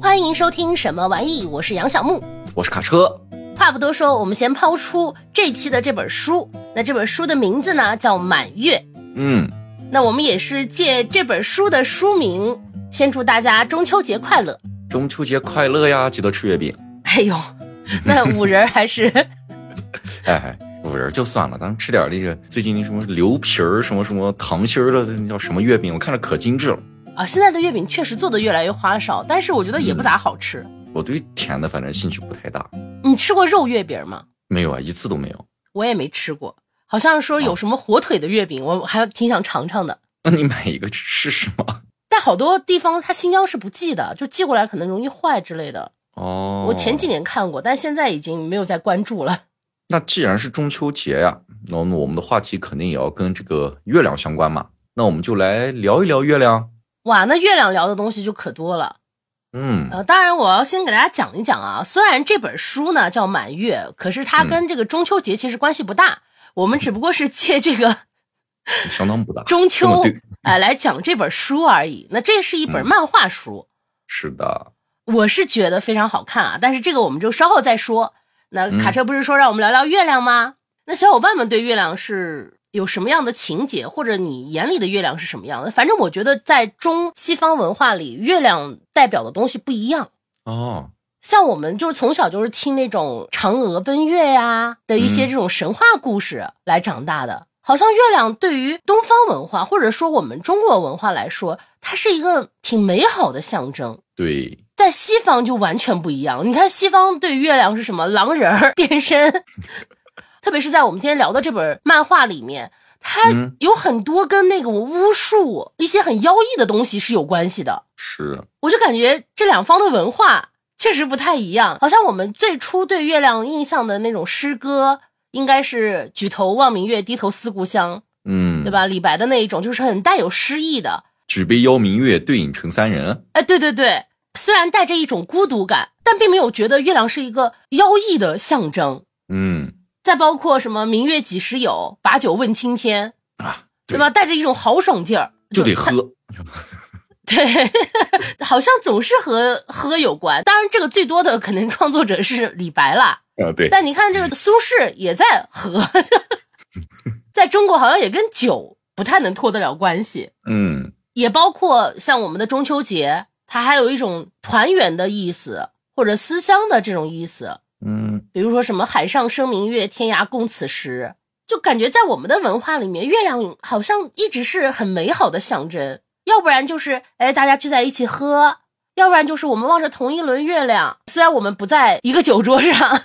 欢迎收听什么玩意？我是杨小木，我是卡车。话不多说，我们先抛出这期的这本书。那这本书的名字呢，叫《满月》。嗯，那我们也是借这本书的书名，先祝大家中秋节快乐。中秋节快乐呀！记得吃月饼。哎呦，那五仁还是？哎，五仁就算了，咱们吃点那个最近那什么牛皮儿、什么什么糖心儿的，那叫什么月饼？我看着可精致了。啊，现在的月饼确实做的越来越花哨，但是我觉得也不咋好吃。我对甜的反正兴趣不太大。你吃过肉月饼吗？没有啊，一次都没有。我也没吃过，好像说有什么火腿的月饼，我还挺想尝尝的。那你买一个试试吗？但好多地方它新疆是不寄的，就寄过来可能容易坏之类的。哦，我前几年看过，但现在已经没有再关注了。那既然是中秋节呀，那我们我们的话题肯定也要跟这个月亮相关嘛。那我们就来聊一聊月亮。哇，那月亮聊的东西就可多了。嗯，呃，当然我要先给大家讲一讲啊。虽然这本书呢叫满月，可是它跟这个中秋节其实关系不大。我们只不过是借这个相当不大 中秋哎来讲这本书而已。那这是一本漫画书，是的，我是觉得非常好看啊。但是这个我们就稍后再说。那卡车不是说让我们聊聊月亮吗？那小伙伴们对月亮是？有什么样的情节，或者你眼里的月亮是什么样的？反正我觉得，在中西方文化里，月亮代表的东西不一样哦。像我们就是从小就是听那种嫦娥奔月呀的一些这种神话故事来长大的，好像月亮对于东方文化或者说我们中国文化来说，它是一个挺美好的象征。对，在西方就完全不一样。你看西方对月亮是什么？狼人儿变身。特别是在我们今天聊的这本漫画里面，它有很多跟那种巫术、一些很妖异的东西是有关系的。是，我就感觉这两方的文化确实不太一样。好像我们最初对月亮印象的那种诗歌，应该是“举头望明月，低头思故乡”，嗯，对吧？李白的那一种，就是很带有诗意的“举杯邀明月，对影成三人”。哎，对对对，虽然带着一种孤独感，但并没有觉得月亮是一个妖异的象征。嗯。再包括什么“明月几时有，把酒问青天”啊，对吧？带着一种豪爽劲儿，就得喝。对，好像总是和喝有关。当然，这个最多的可能创作者是李白啦。啊，对。但你看，这个苏轼也在喝，在中国好像也跟酒不太能脱得了关系。嗯，也包括像我们的中秋节，它还有一种团圆的意思，或者思乡的这种意思。嗯，比如说什么“海上生明月，天涯共此时”，就感觉在我们的文化里面，月亮好像一直是很美好的象征。要不然就是哎，大家聚在一起喝；要不然就是我们望着同一轮月亮。虽然我们不在一个酒桌上，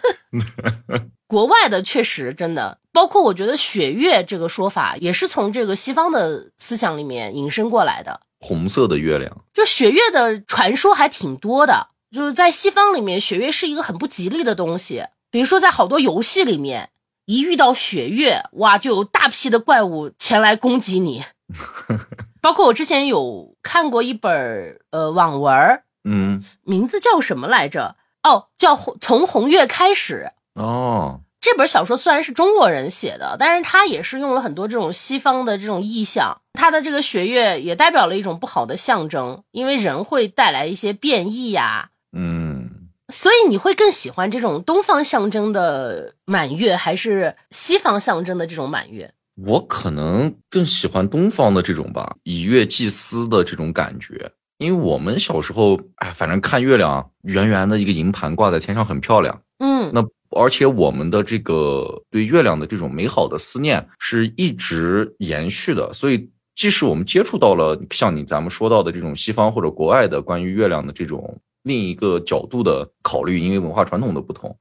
国外的确实真的，包括我觉得“雪月”这个说法也是从这个西方的思想里面引申过来的。红色的月亮，就雪月的传说还挺多的。就是在西方里面，血月是一个很不吉利的东西。比如说，在好多游戏里面，一遇到血月，哇，就有大批的怪物前来攻击你。包括我之前有看过一本呃网文，嗯，名字叫什么来着？哦，叫《从红月开始》。哦，这本小说虽然是中国人写的，但是它也是用了很多这种西方的这种意象。它的这个血月也代表了一种不好的象征，因为人会带来一些变异呀。嗯，所以你会更喜欢这种东方象征的满月，还是西方象征的这种满月？我可能更喜欢东方的这种吧，以月祭司的这种感觉。因为我们小时候，哎，反正看月亮，圆圆的一个银盘挂在天上，很漂亮。嗯，那而且我们的这个对月亮的这种美好的思念是一直延续的，所以即使我们接触到了像你咱们说到的这种西方或者国外的关于月亮的这种。另一个角度的考虑，因为文化传统的不同，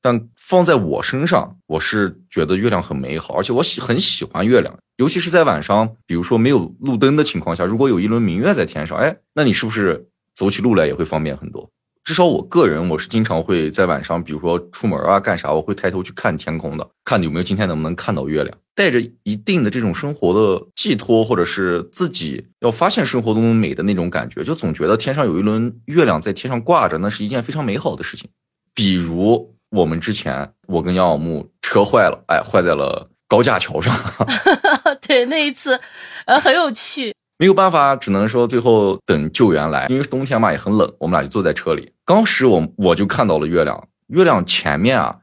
但放在我身上，我是觉得月亮很美好，而且我喜很喜欢月亮，尤其是在晚上，比如说没有路灯的情况下，如果有一轮明月在天上，哎，那你是不是走起路来也会方便很多？至少我个人，我是经常会在晚上，比如说出门啊干啥，我会抬头去看天空的，看有没有今天能不能看到月亮。带着一定的这种生活的寄托，或者是自己要发现生活中美的那种感觉，就总觉得天上有一轮月亮在天上挂着，那是一件非常美好的事情。比如我们之前，我跟杨小木车坏了，哎，坏在了高架桥上。对，那一次，呃，很有趣。没有办法，只能说最后等救援来，因为冬天嘛也很冷，我们俩就坐在车里。当时我我就看到了月亮，月亮前面啊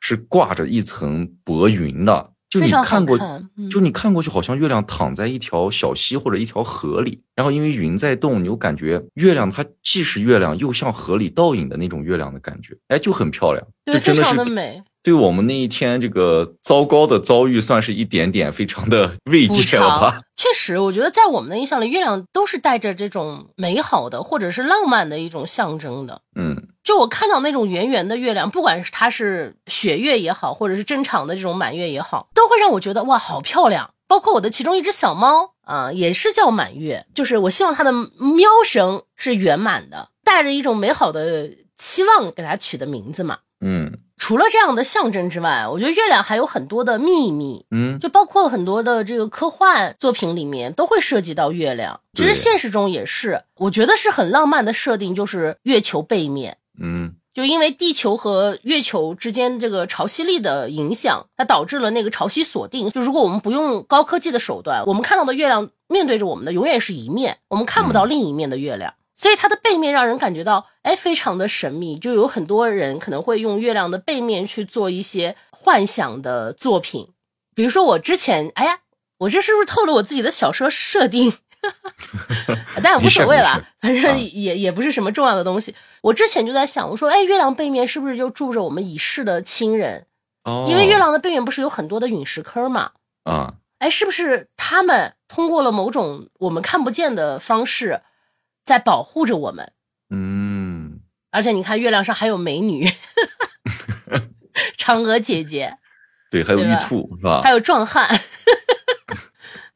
是挂着一层薄云的，就你看过，看嗯就你看过去好像月亮躺在一条小溪或者一条河里，然后因为云在动，你又感觉月亮它既是月亮，又像河里倒影的那种月亮的感觉，哎，就很漂亮，就真的是的美。对我们那一天这个糟糕的遭遇，算是一点点非常的慰藉了吧？确实，我觉得在我们的印象里，月亮都是带着这种美好的或者是浪漫的一种象征的。嗯就我看到那种圆圆的月亮，不管是它是雪月也好，或者是正常的这种满月也好，都会让我觉得哇，好漂亮。包括我的其中一只小猫啊、也是叫满月，就是我希望它的喵声是圆满的，带着一种美好的期望给它取的名字嘛。嗯除了这样的象征之外，我觉得月亮还有很多的秘密，嗯，就包括很多的这个科幻作品里面都会涉及到月亮，其实现实中也是，我觉得是很浪漫的设定，就是月球背面。嗯就因为地球和月球之间这个潮汐力的影响，它导致了那个潮汐锁定。就如果我们不用高科技的手段，我们看到的月亮面对着我们的永远是一面，我们看不到另一面的月亮。所以它的背面让人感觉到，哎，非常的神秘。就有很多人可能会用月亮的背面去做一些幻想的作品，比如说我之前，哎呀，我这是不是透露我自己的小说设定？但也无所谓了，反啊正也也不是什么重要的东西。我之前就在想，我说，哎，月亮背面是不是就住着我们已逝的亲人？哦，因为月亮的背面不是有很多的陨石坑嘛？啊，哎，是不是他们通过了某种我们看不见的方式，在保护着我们？嗯，而且你看，月亮上还有美女，嫦娥姐姐，对，还有玉兔是吧还？有壮汉。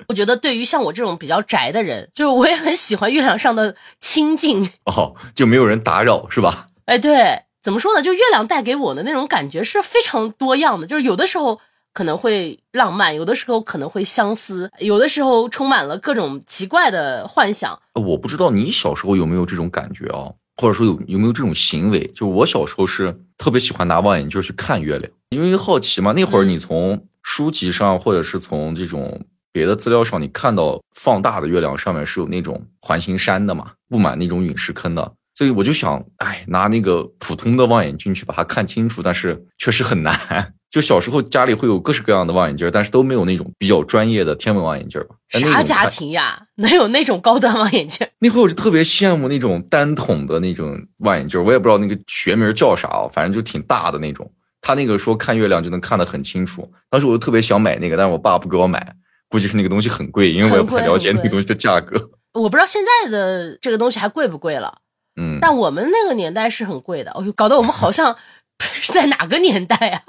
我觉得对于像我这种比较宅的人，就是我也很喜欢月亮上的清静。哦，就没有人打扰是吧？哎，对，怎么说呢？就月亮带给我的那种感觉是非常多样的，就是有的时候可能会浪漫，有的时候可能会相思，有的时候充满了各种奇怪的幻想。我不知道你小时候有没有这种感觉啊，或者说有有没有这种行为？就我小时候是特别喜欢拿望远镜去看月亮，因为好奇嘛。那会儿嗯你从书籍上或者是从这种别的资料上，你看到放大的月亮上面是有那种环形山的嘛，布满那种陨石坑的。所以我就想，哎，拿那个普通的望远镜去把它看清楚，但是确实很难。就小时候家里会有各式各样的望远镜，但是都没有那种比较专业的天文望远镜啥家庭呀，能有那种高端望远镜？那会儿我就特别羡慕那种单筒的那种望远镜，我也不知道那个学名叫啥啊，反正就挺大的那种。他那个说看月亮就能看得很清楚，当时我就特别想买那个，但是我爸不给我买，估计是那个东西很贵，因为我也不太了解那个东西的价格。我不知道现在的这个东西还贵不贵了，嗯，但我们那个年代是很贵的。哦呦，搞得我们好像 是在哪个年代啊？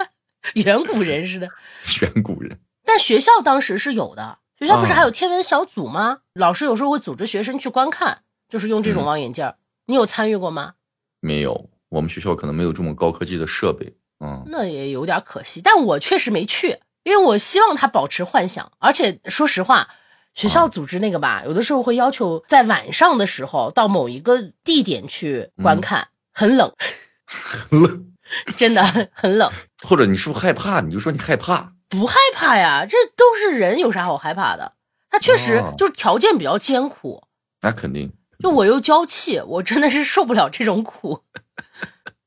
远古人似的。远古人但学校当时是有的，学校不是啊还有天文小组吗？老师有时候会组织学生去观看，就是用这种嗯望远镜儿。你有参与过吗？没有，我们学校可能没有这么高科技的设备。嗯，那也有点可惜，但我确实没去，因为我希望他保持幻想。而且说实话，学校组织那个吧，有的时候会要求在晚上的时候到某一个地点去观看，很冷，很冷，真的很冷。或者你是不是害怕？你就说你害怕。不害怕呀，这都是人，有啥好害怕的？他确实哦就是条件比较艰苦，那肯定。就我又娇气，我真的是受不了这种苦。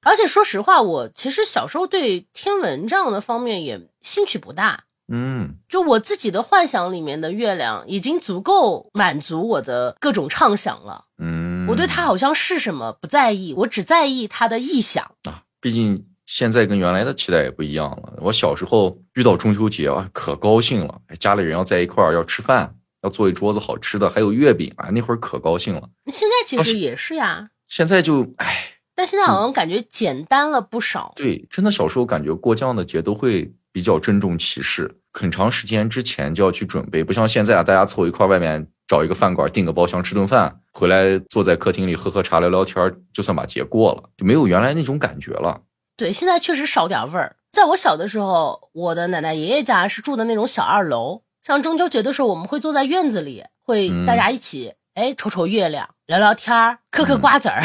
而且说实话，我其实小时候对天文这样的方面也兴趣不大。嗯就我自己的幻想里面的月亮，已经足够满足我的各种畅想了。嗯，我对它好像是什么不在意，我只在意它的意象。啊，毕竟现在跟原来的期待也不一样了。我小时候遇到中秋节啊，可高兴了，哎家里人要在一块儿要吃饭，要做一桌子好吃的，还有月饼啊，那会儿可高兴了。现在其实也是呀，现在就唉，但现在好像感觉简单了不少。对，真的小时候感觉过这样的节都会比较郑重其事，很长时间之前就要去准备，不像现在啊，大家凑一块儿外面找一个饭馆订个包厢吃顿饭，回来坐在客厅里喝喝茶聊聊天儿，就算把节过了，就没有原来那种感觉了。对，现在确实少点味儿。在我小的时候，我的奶奶爷爷家是住的那种小二楼，像中秋节的时候，我们会坐在院子里，会嗯大家一起哎瞅瞅月亮，聊聊天儿，嗑嗑 瓜子儿，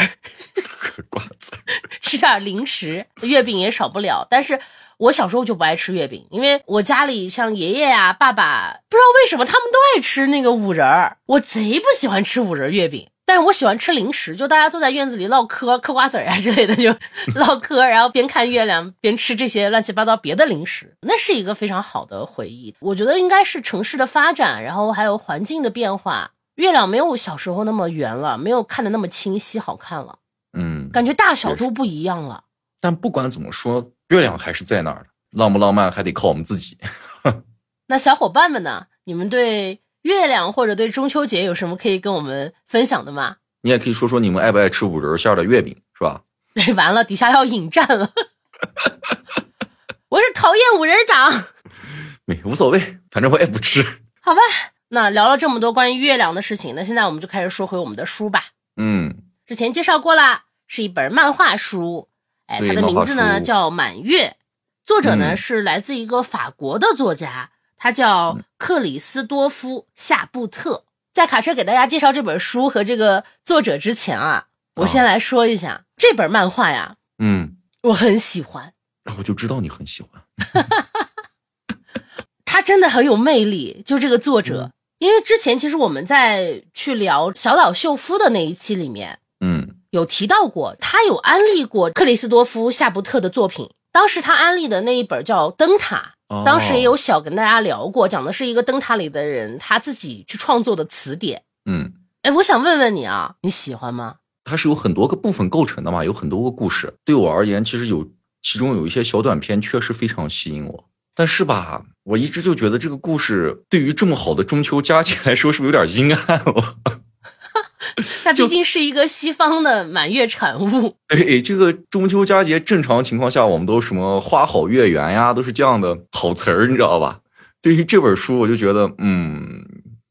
嗑瓜子，吃点零食，月饼也少不了。但是我小时候就不爱吃月饼，因为我家里像爷爷呀、爸爸，不知道为什么他们都爱吃那个五仁儿，我贼不喜欢吃五仁月饼。但是我喜欢吃零食，就大家坐在院子里唠嗑、嗑瓜子儿啊 之类的，就 唠嗑，然后边看月亮边吃这些乱七八糟别的零食，那是一个非常好的回忆。我觉得应该是城市的发展，然后还有环境的变化，月亮没有小时候那么圆了，没有看的那么清晰好看了，嗯，感觉大小都不一样了。但不管怎么说，月亮还是在那儿的，浪不浪漫还得靠我们自己。那小伙伴们呢？你们对？月亮或者对中秋节有什么可以跟我们分享的吗？你也可以说说你们爱不爱吃五仁馅的月饼，是吧？对，完了，底下要引战了。我是讨厌五仁党。没无所谓，反正我也不吃。好吧，那聊了这么多关于月亮的事情，那现在我们就开始说回我们的书吧。嗯，之前介绍过了，是一本漫画书。哎，它的名字呢叫《满月》，作者呢是来自一个法国的作家。他叫克里斯多夫·夏布特。在卡车给大家介绍这本书和这个作者之前啊，我先来说一下这本漫画呀。嗯，我很喜欢。我就知道你很喜欢。他真的很有魅力，就这个作者。因为之前其实我们在去聊小岛秀夫的那一期里面，嗯，有提到过，他有安利过克里斯多夫·夏伯特的作品。当时他安利的那一本叫《灯塔》。当时也有小跟大家聊过，讲的是一个灯塔里的人他自己去创作的词典。嗯，哎，我想问问你啊，你喜欢吗？它是有很多个部分构成的嘛，有很多个故事。对我而言，其实有其中有一些小短片确实非常吸引我。但是吧，我一直就觉得这个故事对于这么好的中秋佳节来说，是不是有点阴暗了？它毕竟是一个西方的满月产物。对，这个中秋佳节正常情况下，我们都什么花好月圆呀，都是这样的好词儿，你知道吧？对于这本书，我就觉得，嗯，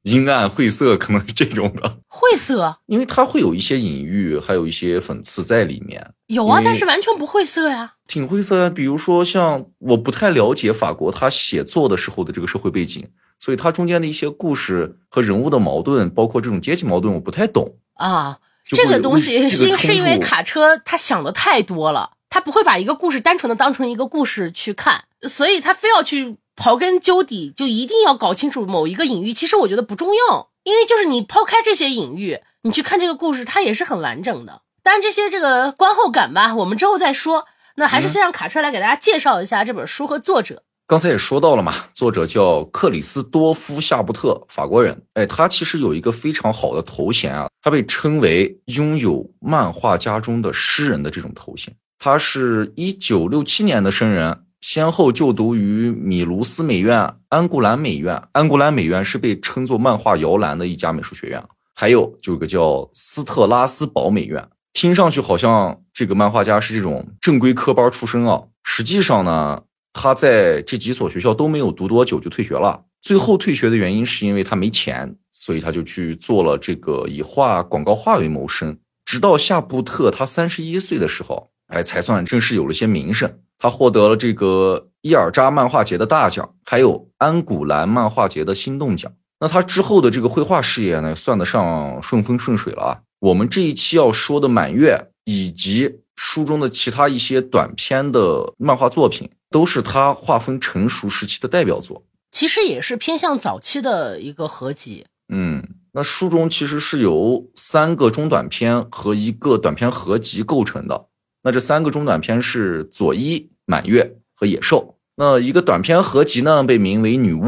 阴暗晦涩，可能是这种的。晦涩，因为它会有一些隐喻，还有一些讽刺在里面。有啊，但是完全不晦涩呀。挺晦涩呀，比如说像我不太了解法国他写作的时候的这个社会背景。所以他中间的一些故事和人物的矛盾，包括这种阶级矛盾，我不太懂啊。这个东西是是因为卡车他想的太多了，他不会把一个故事单纯的当成一个故事去看，所以他非要去刨根究底，就一定要搞清楚某一个隐喻。其实我觉得不重要，因为就是你抛开这些隐喻，你去看这个故事，它也是很完整的。当然这些这个观后感吧，我们之后再说。那还是先让卡车来给大家介绍一下这本书和作者。刚才也说到了嘛，作者叫克里斯多夫·夏布特，法国人。哎，他其实有一个非常好的头衔啊，他被称为拥有漫画家中的诗人的这种头衔。他是一九六七年的生人，先后就读于米卢斯美院、安古兰美院。安古兰美院是被称作漫画摇篮的一家美术学院。还有就有个叫斯特拉斯堡美院，听上去好像这个漫画家是这种正规科班出身啊，实际上呢。他在这几所学校都没有读多久就退学了。最后退学的原因是因为他没钱，所以他就去做了这个以画广告画为谋生。直到夏布特他三十一岁的时候，哎，才算正式有了些名声。他获得了这个伊尔扎漫画节的大奖，还有安古兰漫画节的心动奖。那他之后的这个绘画事业呢，算得上顺风顺水了啊。我们这一期要说的满月以及书中的其他一些短篇的漫画作品。都是他画风成熟时期的代表作，其实也是偏向早期的一个合集。嗯，那书中其实是由三个中短篇和一个短篇合集构成的。那这三个中短篇是《佐伊》《满月》和《野兽》。那一个短篇合集呢，被名为《女巫》。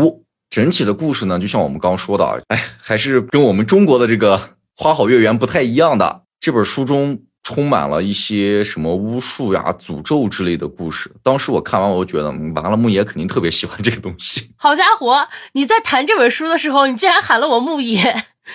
整体的故事呢，就像我们刚刚说的，哎，还是跟我们中国的这个《花好月圆》不太一样的。这本书中。充满了一些什么巫术呀、诅咒之类的故事。当时我看完，我就觉得，完了，牧野肯定特别喜欢这个东西。好家伙，你在谈这本书的时候，你竟然喊了我牧野，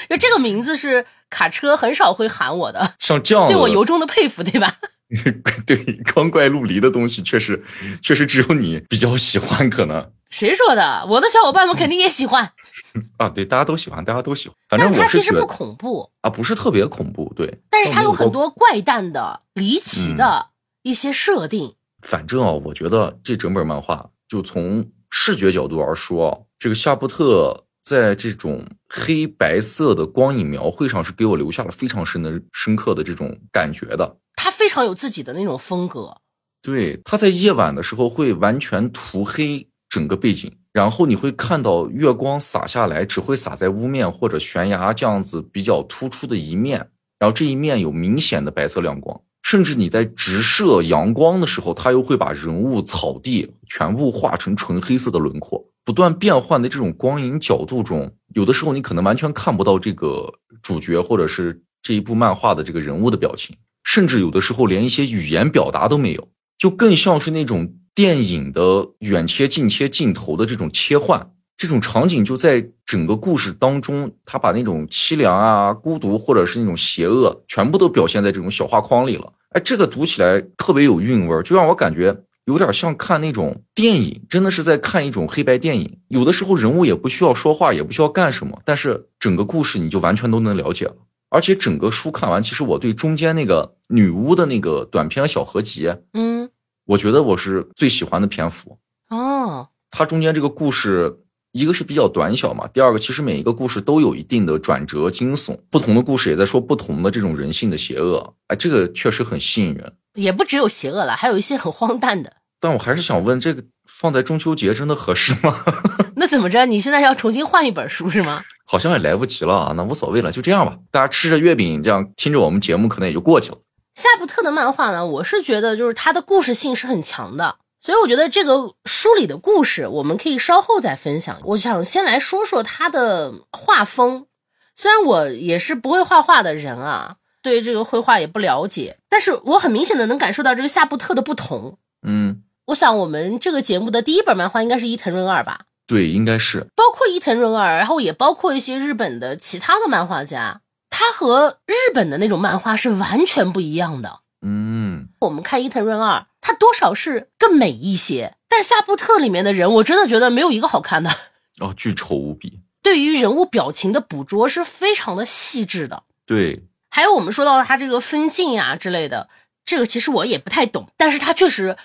就这个名字是卡车很少会喊我的。像这样，对我由衷的佩服，对吧？对，光怪陆离的东西，确实，确实只有你比较喜欢，可能。谁说的？我的小伙伴们肯定也喜欢。啊，对，大家都喜欢，大家都喜欢。反正它其实不恐怖啊，不是特别恐怖，对。但是它有很多怪诞的、离奇的一些设定。反正啊，我觉得这整本漫画，就从视觉角度而说，这个夏布特在这种黑白色的光影描绘上，是给我留下了非常深的、深刻的这种感觉的。他非常有自己的那种风格。对，它在夜晚的时候会完全涂黑整个背景，然后你会看到月光洒下来，只会洒在屋面或者悬崖这样子比较突出的一面，然后这一面有明显的白色亮光，甚至你在直射阳光的时候，它又会把人物、草地全部画成纯黑色的轮廓。不断变换的这种光影角度中，有的时候你可能完全看不到这个主角或者是这一部漫画的这个人物的表情，甚至有的时候连一些语言表达都没有，就更像是那种电影的远切、近切镜头的这种切换，这种场景就在整个故事当中，他把那种凄凉啊、孤独或者是那种邪恶，全部都表现在这种小画框里了。哎，这个读起来特别有韵味，就让我感觉。有点像看那种电影，真的是在看一种黑白电影。有的时候人物也不需要说话，也不需要干什么，但是整个故事你就完全都能了解了。而且整个书看完，其实我对中间那个女巫的那个短篇小合集，嗯，我觉得我是最喜欢的篇幅。哦，它中间这个故事，一个是比较短小嘛，第二个其实每一个故事都有一定的转折、惊悚，不同的故事也在说不同的这种人性的邪恶。哎，这个确实很吸引人。也不只有邪恶了，还有一些很荒诞的。但我还是想问，这个放在中秋节真的合适吗？那怎么着？你现在要重新换一本书是吗？好像也来不及了啊，那无所谓了，就这样吧。大家吃着月饼，这样听着我们节目，可能也就过去了。夏布特的漫画呢，我是觉得就是它的故事性是很强的，所以我觉得这个书里的故事我们可以稍后再分享。我想先来说说他的画风，虽然我也是不会画画的人啊。对这个绘画也不了解，但是我很明显的能感受到这个夏布特的不同。嗯，我想我们这个节目的第一本漫画应该是伊藤润二吧？对，应该是。包括伊藤润二，然后也包括一些日本的其他的漫画家，他和日本的那种漫画是完全不一样的。嗯，我们看伊藤润二，他多少是更美一些，但夏布特里面的人，我真的觉得没有一个好看的。哦，巨丑无比。对于人物表情的捕捉是非常的细致的。对。还有我们说到他这个分镜呀之类的，这个其实我也不太懂，但是他确实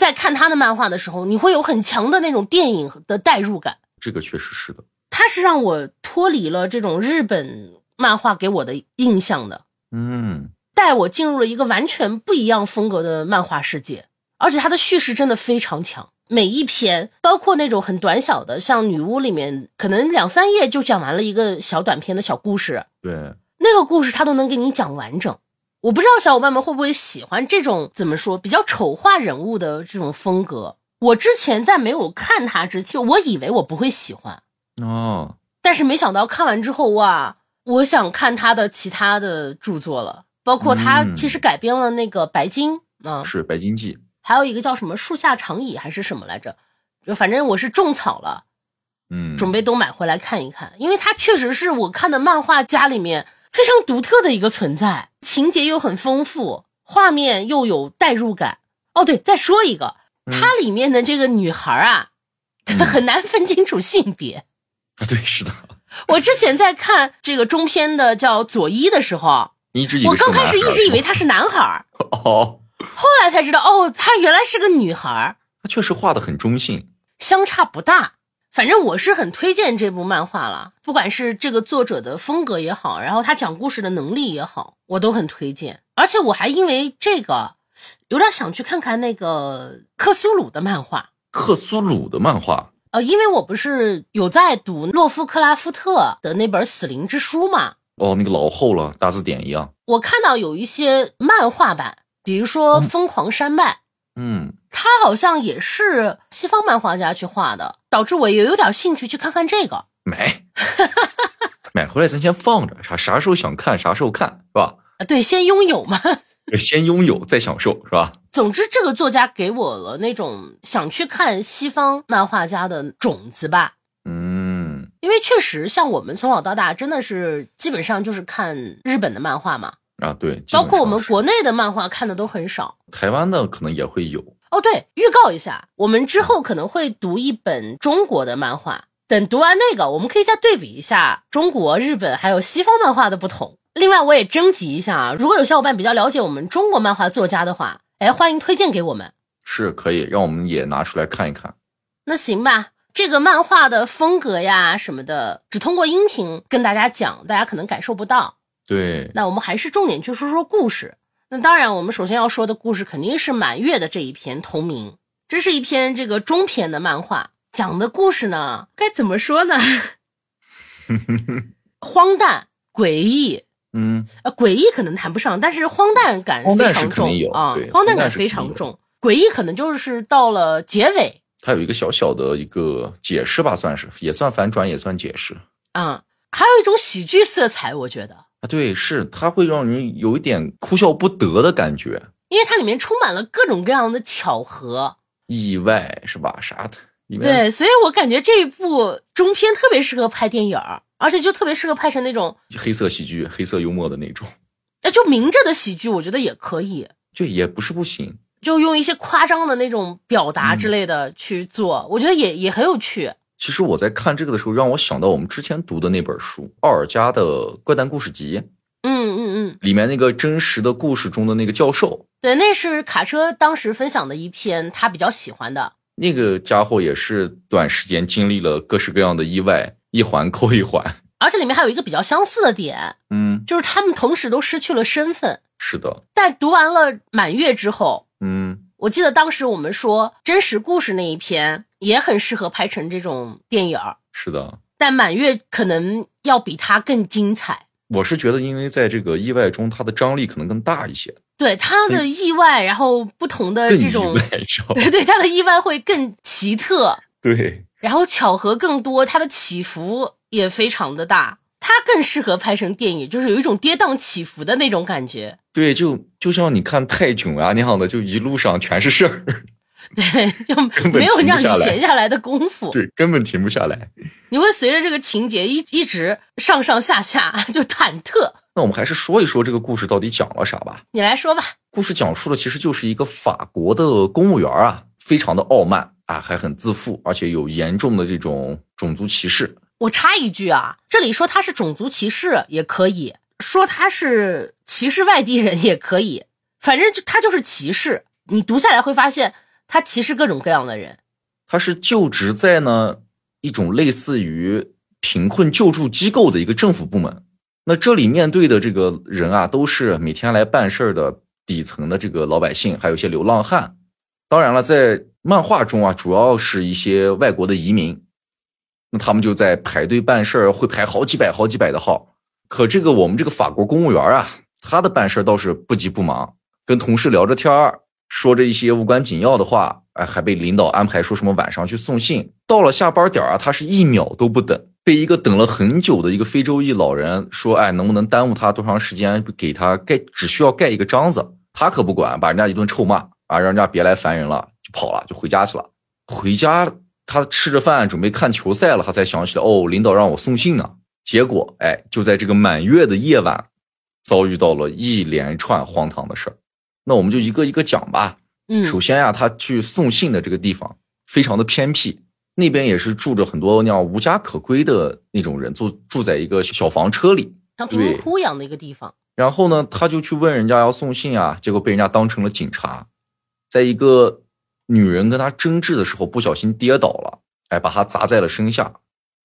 在看他的漫画的时候，你会有很强的那种电影的代入感。这个确实是的，他是让我脱离了这种日本漫画给我的印象的，嗯，带我进入了一个完全不一样风格的漫画世界，而且他的叙事真的非常强，每一篇包括那种很短小的，像女巫里面可能两三页就讲完了一个小短篇的小故事，对。那个故事他都能给你讲完整，我不知道小伙伴们会不会喜欢这种怎么说比较丑化人物的这种风格。我之前在没有看他之前，我以为我不会喜欢哦，但是没想到看完之后哇，我想看他的其他的著作了，包括他其实改编了那个《白金》啊，是《白金记》，还有一个叫什么《树下长椅》还是什么来着，就反正我是种草了，嗯，准备都买回来看一看，因为他确实是我看的漫画家里面。非常独特的一个存在，情节又很丰富，画面又有代入感。哦，对，再说一个，它里面的这个女孩啊，很难分清楚性别啊。对，是的。我之前在看这个中篇的叫佐伊的时候，你一直以为我刚开始一直以为他是男孩 哦，后来才知道哦，他原来是个女孩他确实画的很中性，相差不大。反正我是很推荐这部漫画了，不管是这个作者的风格也好，然后他讲故事的能力也好，我都很推荐。而且我还因为这个有点想去看看那个克苏鲁的漫画。克苏鲁的漫画？呃，因为我不是有在读洛夫克拉夫特的那本《死灵之书》嘛。哦，那个老厚了，大字典一样。我看到有一些漫画版，比如说《疯狂山脉》。嗯，他好像也是西方漫画家去画的，导致我也有点兴趣去看看这个。买，买回来咱先放着，啥啥时候想看啥时候看，是吧？啊，对，先拥有嘛，先拥有再享受，是吧？总之，这个作家给我了那种想去看西方漫画家的种子吧。嗯，因为确实，像我们从小到大，真的是基本上就是看日本的漫画嘛。啊，对，包括我们国内的漫画看的都很少，台湾的可能也会有。哦，对，预告一下，我们之后可能会读一本中国的漫画，等读完那个，我们可以再对比一下中国、日本还有西方漫画的不同。另外，我也征集一下啊，如果有小伙伴比较了解我们中国漫画作家的话，哎，欢迎推荐给我们，是可以让我们也拿出来看一看。那行吧，这个漫画的风格呀什么的，只通过音频跟大家讲，大家可能感受不到。对，那我们还是重点去说说故事。那当然，我们首先要说的故事肯定是满月的这一篇同名，这是一篇这个中篇的漫画，讲的故事呢，该怎么说呢？荒诞、诡异，嗯，呃，诡异可能谈不上，但是荒诞感非常重啊，荒诞感非常重，诡异可能就是到了结尾它有一个小小的一个解释吧，算是也算反转，也算解释啊、还有一种喜剧色彩，我觉得，啊。对，是它会让人有一点哭笑不得的感觉，因为它里面充满了各种各样的巧合，意外是吧？啥的，对，所以我感觉这一部中篇特别适合拍电影儿，而且就特别适合拍成那种，黑色喜剧、黑色幽默的那种，那，就明着的喜剧，我觉得也可以，就也不是不行。就用一些夸张的那种表达嗯之类的去做，我觉得也也很有趣。其实我在看这个的时候，让我想到我们之前读的那本书《奥尔加的怪诞故事集》嗯嗯嗯，里面那个真实的故事中的那个教授，对，那是卡车当时分享的一篇他比较喜欢的。那个家伙也是短时间经历了各式各样的意外，一环扣一环。而且里面还有一个比较相似的点，嗯，就是他们同时都失去了身份。是的，但读完了《满月》之后，嗯，我记得当时我们说真实故事那一篇也很适合拍成这种电影儿，是的。但《满月》可能要比它更精彩。我是觉得，因为在这个意外中，它的张力可能更大一些，对它的意外，然后不同的这种？对它的意外会更奇特，对，然后巧合更多，它的起伏也非常的大，它更适合拍成电影，就是有一种跌宕起伏的那种感觉。对，就就像你看泰囧啊那样的，就一路上全是事儿，对，就没有让你闲下来的功夫，对，根本停不下来。你会随着这个情节一一直上上下下，就忐忑。那我们还是说一说这个故事到底讲了啥吧。你来说吧。故事讲述的其实就是一个法国的公务员啊，非常的傲慢啊，还很自负，而且有严重的这种种族歧视。我插一句啊，这里说他是种族歧视也可以，说他是歧视外地人也可以，反正就他就是歧视。你读下来会发现，他歧视各种各样的人。他是就职在呢一种类似于贫困救助机构的一个政府部门。那这里面对的这个人啊，都是每天来办事儿的底层的这个老百姓，还有一些流浪汉。当然了，在漫画中啊，主要是一些外国的移民。那他们就在排队办事儿，会排好几百、好几百的号。可这个我们这个法国公务员啊，他的办事倒是不急不忙，跟同事聊着天儿，说着一些无关紧要的话，哎，还被领导安排说什么晚上去送信。到了下班点啊，他是一秒都不等，被一个等了很久的一个非洲裔老人说，哎，能不能耽误他多长时间，给他盖，只需要盖一个章子。他可不管，把人家一顿臭骂啊，让人家别来烦人了，就跑了，就回家去了。回家他吃着饭准备看球赛了，他才想起来，哦，领导让我送信呢。结果，哎，就在这个满月的夜晚，遭遇到了一连串荒唐的事儿。那我们就一个一个讲吧。嗯，首先呀、他去送信的这个地方非常的偏僻，那边也是住着很多那样无家可归的那种人，住住在一个小房车里。像贫民窟一样的一个地方。然后呢，他就去问人家要送信啊，结果被人家当成了警察，在一个女人跟他争执的时候，不小心跌倒了，哎，把他砸在了身下，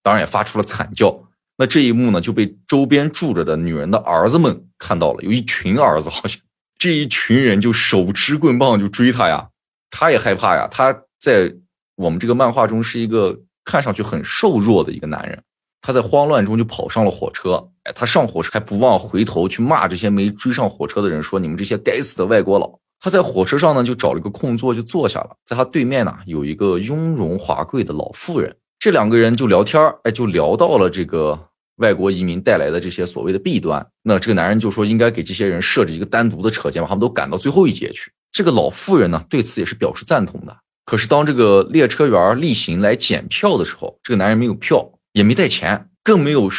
当然也发出了惨叫。那这一幕呢，就被周边住着的女人的儿子们看到了，有一群儿子，好像这一群人就手持棍棒就追他呀，他也害怕呀。他在我们这个漫画中是一个看上去很瘦弱的一个男人，他在慌乱中就跑上了火车。哎，他上火车还不忘回头去骂这些没追上火车的人，说你们这些该死的外国佬。他在火车上呢，就找了个空座就坐下了，在他对面呢有一个雍容华贵的老妇人，这两个人就聊天儿哎，就聊到了这个外国移民带来的这些所谓的弊端。那这个男人就说应该给这些人设置一个单独的车间，把他们都赶到最后一节去。这个老妇人呢对此也是表示赞同的。可是当这个列车员例行来检票的时候，这个男人没有票，也没带钱，更没有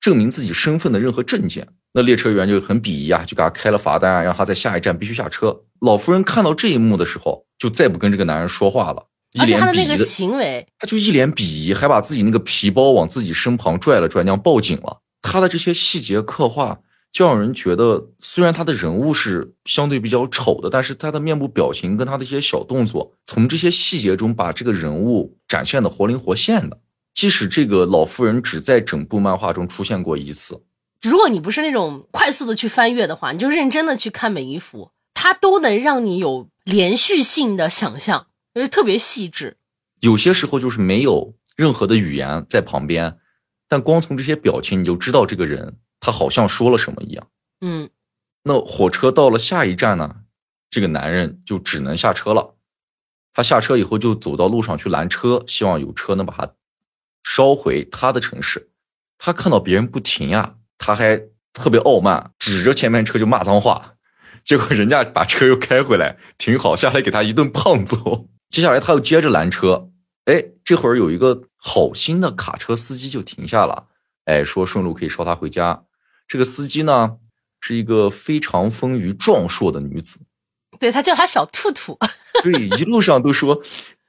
证明自己身份的任何证件。那列车员就很鄙夷啊，就给他开了罚单啊，让他在下一站必须下车。老夫人看到这一幕的时候，就再不跟这个男人说话了，而且他的那个行为，他就一脸鄙夷，还把自己那个皮包往自己身旁拽了拽，那样报警了。他的这些细节刻画，就让人觉得，虽然他的人物是相对比较丑的，但是他的面部表情跟他的一些小动作，从这些细节中把这个人物展现的活灵活现的。即使这个老妇人只在整部漫画中出现过一次，如果你不是那种快速的去翻阅的话，你就认真的去看每一幅，它都能让你有连续性的想象，就是特别细致。有些时候就是没有任何的语言在旁边，但光从这些表情你就知道这个人他好像说了什么一样。嗯，那火车到了下一站呢，这个男人就只能下车了。他下车以后就走到路上去拦车，希望有车能把他捎回他的城市。他看到别人不停呀，他还特别傲慢，指着前面车就骂脏话。结果人家把车又开回来，停好下来给他一顿胖揍。接下来他又接着拦车，哎，这会儿有一个好心的卡车司机就停下了，哎，说顺路可以捎他回家。这个司机呢是一个非常丰腴壮硕的女子。对他叫他小兔兔，对，一路上都说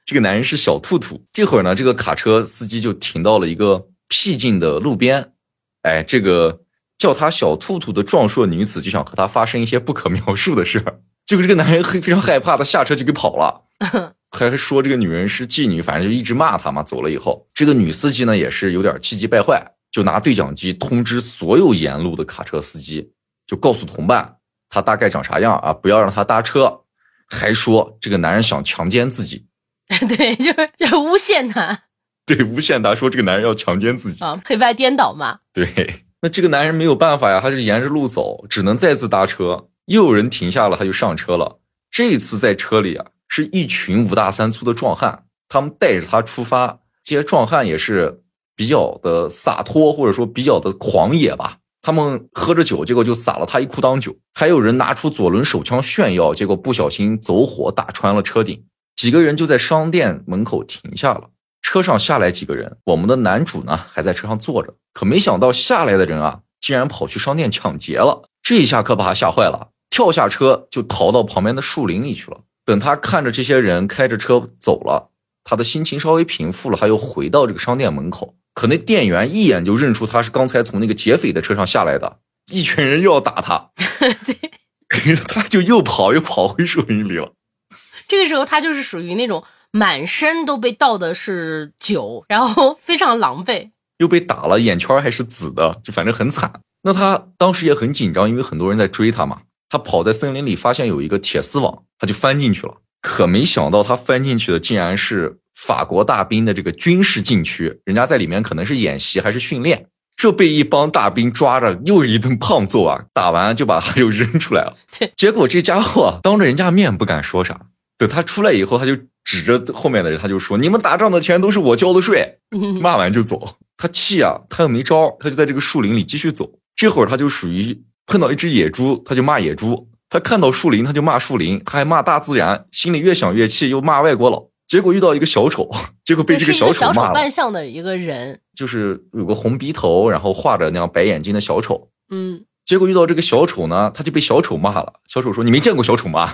这个男人是小兔兔。这会儿呢，这个卡车司机就停到了一个僻静的路边，哎，这个叫他小兔兔的壮硕女子就想和他发生一些不可描述的事儿。结果这个男人非非常害怕，他下车就给跑了，还说这个女人是妓女，反正就一直骂他嘛。走了以后，这个女司机呢也是有点气急败坏，就拿对讲机通知所有沿路的卡车司机，就告诉同伴。他大概长啥样啊？不要让他搭车，还说这个男人想强奸自己，对，就是就诬陷他，对，诬陷他说这个男人要强奸自己啊，黑白颠倒嘛。对，那这个男人没有办法呀，他就沿着路走，只能再次搭车。又有人停下了，他就上车了。这次在车里啊，是一群五大三粗的壮汉，他们带着他出发。这些壮汉也是比较的洒脱，或者说比较的狂野吧。他们喝着酒，结果就洒了他一裤裆酒。还有人拿出左轮手枪炫耀，结果不小心走火打穿了车顶。几个人就在商店门口停下了，车上下来几个人。我们的男主呢还在车上坐着，可没想到下来的人啊，竟然跑去商店抢劫了。这一下可把他吓坏了，跳下车就逃到旁边的树林里去了。等他看着这些人开着车走了，他的心情稍微平复了，他又回到这个商店门口。可那店员一眼就认出他是刚才从那个劫匪的车上下来的，一群人又要打他，他就又跑又跑回树林里了。这个时候他就是属于那种满身都被倒的是酒，然后非常狼狈，又被打了，眼圈还是紫的，就反正很惨。那他当时也很紧张，因为很多人在追他嘛。他跑在森林里，发现有一个铁丝网，他就翻进去了。可没想到他翻进去的竟然是。法国大兵的这个军事禁区，人家在里面可能是演习还是训练，这被一帮大兵抓着，又是一顿胖揍啊！打完就把他又扔出来了。结果这家伙啊，当着人家面不敢说啥，等他出来以后，他就指着后面的人，他就说：“你们打仗的钱都是我交的税。”骂完就走，他气啊，他又没招，他就在这个树林里继续走。这会儿他就属于碰到一只野猪，他就骂野猪；他看到树林，他就骂树林，他还骂大自然，心里越想越气，又骂外国佬。结果遇到一个小丑，结果被这个小丑骂了。扮相的一个人，就是有个红鼻头，然后画着那样白眼睛的小丑。嗯，结果遇到这个小丑呢，他就被小丑骂了。小丑说：“你没见过小丑吗？”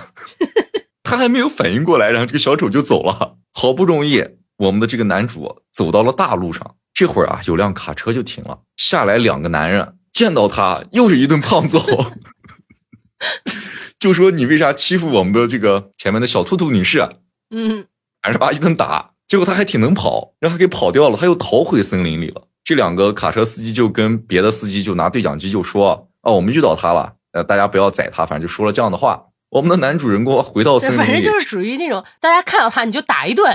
他还没有反应过来，然后这个小丑就走了。好不容易，我们的这个男主走到了大路上，这会儿啊，有辆卡车就停了，下来两个男人，见到他又是一顿胖揍，就说：“你为啥欺负我们的这个前面的小兔兔女士？”嗯。还是把一顿打，结果他还挺能跑，让他给跑掉了，他又逃回森林里了。这两个卡车司机就跟别的司机就拿对讲机就说：“哦，我们遇到他了，呃，大家不要宰他。”反正就说了这样的话。我们的男主人公回到森林里，反正就是属于那种大家看到他你就打一顿，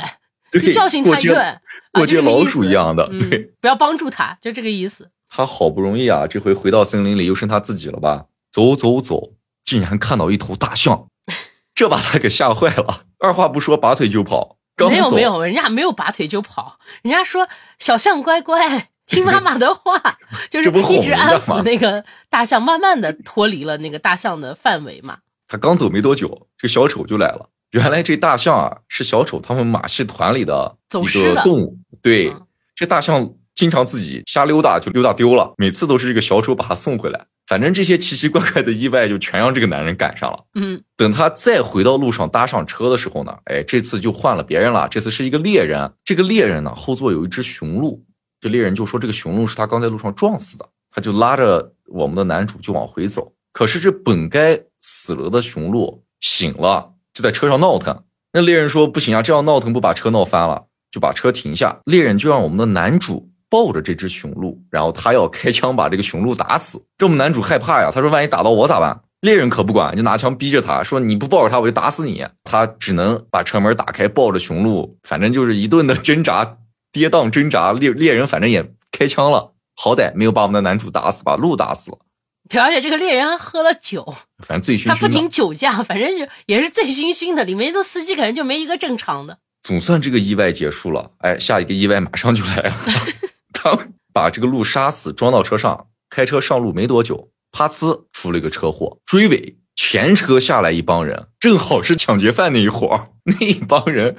就，教训他一顿，过街老鼠一样的，对，不要帮助他，就这个意思。他好不容易啊，这回回到森林里，又剩他自己了吧？走走走，竟然看到一头大象，这把他给吓坏了，二话不说拔腿就跑。没有没有，人家没有拔腿就跑，人家说小象乖乖听妈妈的话，就是一直安抚那个大象，慢慢的脱离了那个大象的范围嘛。他刚走没多久，这小丑就来了。原来这大象啊是小丑他们马戏团里的一个动物，对，这大象经常自己瞎溜达就溜达丢了，每次都是这个小丑把他送回来。反正这些奇奇怪怪的意外就全让这个男人赶上了。嗯，等他再回到路上搭上车的时候呢，哎，这次就换了别人了。这次是一个猎人，这个猎人呢后座有一只雄鹿，这猎人就说这个雄鹿是他刚在路上撞死的，他就拉着我们的男主就往回走。可是这本该死了的雄鹿醒了，就在车上闹腾。那猎人说不行啊，这样闹腾不把车闹翻了，就把车停下。猎人就让我们的男主抱着这只雄鹿，然后他要开枪把这个雄鹿打死。这我们男主害怕呀，他说万一打到我咋办？猎人可不管，就拿枪逼着他说你不抱着他我就打死你。他只能把车门打开，抱着雄鹿，反正就是一顿的挣扎、跌宕挣扎。猎猎人反正也开枪了，好歹没有把我们的男主打死，把鹿打死了。而且这个猎人还喝了酒，反正醉醺醺。他不仅酒驾，反正就也是醉醺醺的。里面的司机感觉就没一个正常的。总算这个意外结束了，哎，下一个意外马上就来了。他把这个鹿杀死，装到车上，开车上路没多久，啪呲出了一个车祸，追尾，前车下来一帮人，正好是抢劫犯那一伙那一帮人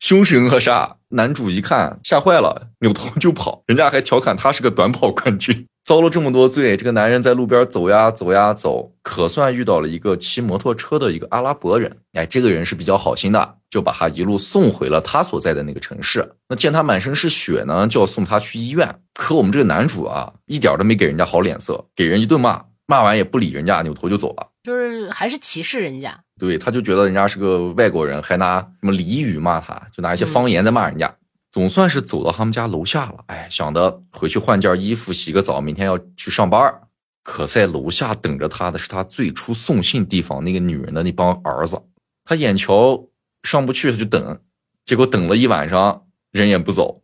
凶神恶煞，男主一看吓坏了，扭头就跑，人家还调侃他是个短跑冠军。遭了这么多罪，这个男人在路边走呀走呀走，可算遇到了一个骑摩托车的一个阿拉伯人。哎，这个人是比较好心的，就把他一路送回了他所在的那个城市。那见他满身是血呢，就要送他去医院。可我们这个男主啊，一点都没给人家好脸色，给人一顿骂，骂完也不理人家，扭头就走了。就是还是歧视人家。对，他就觉得人家是个外国人，还拿什么俚语骂他，就拿一些方言在骂人家。总算是走到他们家楼下了，哎，想着回去换件衣服，洗个澡，明天要去上班。可在楼下等着他的是他最初送信地方那个女人的那帮儿子。他眼瞧上不去，他就等，结果等了一晚上，人也不走。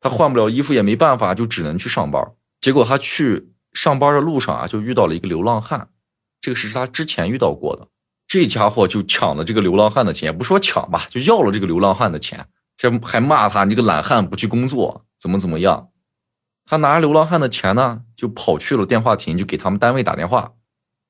他换不了衣服也没办法，就只能去上班。结果他去上班的路上啊，就遇到了一个流浪汉，这个是他之前遇到过的。这家伙就抢了这个流浪汉的钱，也不说抢吧，就要了这个流浪汉的钱。这还骂他，你个懒汉不去工作，怎么怎么样？他拿流浪汉的钱呢，就跑去了电话亭，就给他们单位打电话。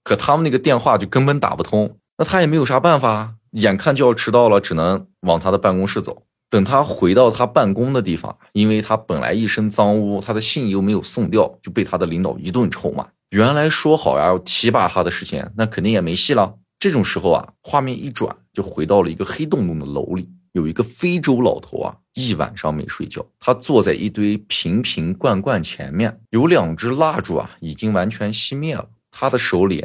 可他们那个电话就根本打不通，那他也没有啥办法，眼看就要迟到了，只能往他的办公室走。等他回到他办公的地方，因为他本来一身脏污，他的信又没有送掉，就被他的领导一顿臭骂。原来说好呀要提拔他的事情，那肯定也没戏了。这种时候啊，画面一转，就回到了一个黑洞洞的楼里。有一个非洲老头啊，一晚上没睡觉。他坐在一堆瓶瓶罐罐前面，有两支蜡烛啊，已经完全熄灭了。他的手里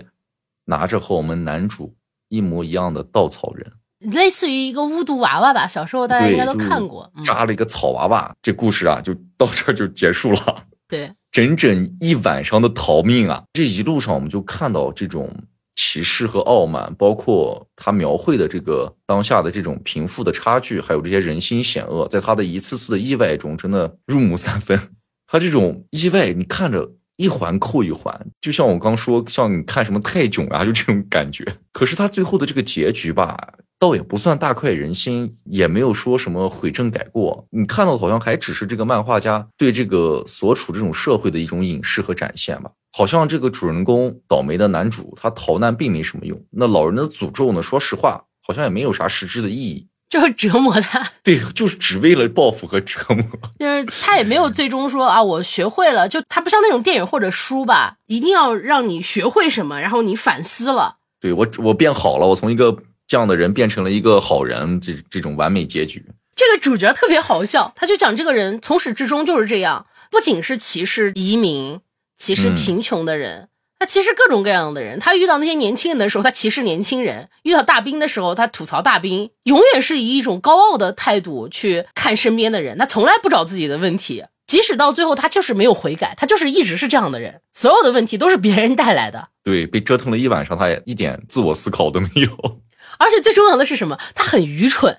拿着和我们男主一模一样的稻草人，类似于一个巫毒娃娃吧。小时候大家应该都看过，扎了一个草娃娃。这故事啊，就到这就结束了。对，整整一晚上的逃命啊！这一路上我们就看到这种。歧视和傲慢，包括他描绘的这个当下的这种贫富的差距，还有这些人心险恶，在他的一次次的意外中，真的入木三分。他这种意外，你看着一环扣一环，就像我刚说，像你看什么泰囧啊，就这种感觉。可是他最后的这个结局吧，倒也不算大快人心，也没有说什么悔正改过。你看到的好像还只是这个漫画家对这个所处这种社会的一种隐示和展现吧。好像这个主人公倒霉的男主，他逃难并没什么用。那老人的诅咒呢？说实话，好像也没有啥实质的意义，就是折磨他。对，就是只为了报复和折磨。就是他也没有最终说啊，我学会了。就他不像那种电影或者书吧，一定要让你学会什么，然后你反思了。对我，我变好了，我从一个这样的人变成了一个好人，这这种完美结局。这个主角特别好笑，他就讲这个人从始至终就是这样，不仅是歧视移民。歧视贫穷的人，他其实各种各样的人。他遇到那些年轻人的时候，他歧视年轻人；遇到大兵的时候，他吐槽大兵。永远是以一种高傲的态度去看身边的人，他从来不找自己的问题。即使到最后，他就是没有悔改，他就是一直是这样的人。所有的问题都是别人带来的。对，被折腾了一晚上，他也一点自我思考都没有。而且最重要的是什么？他很愚蠢。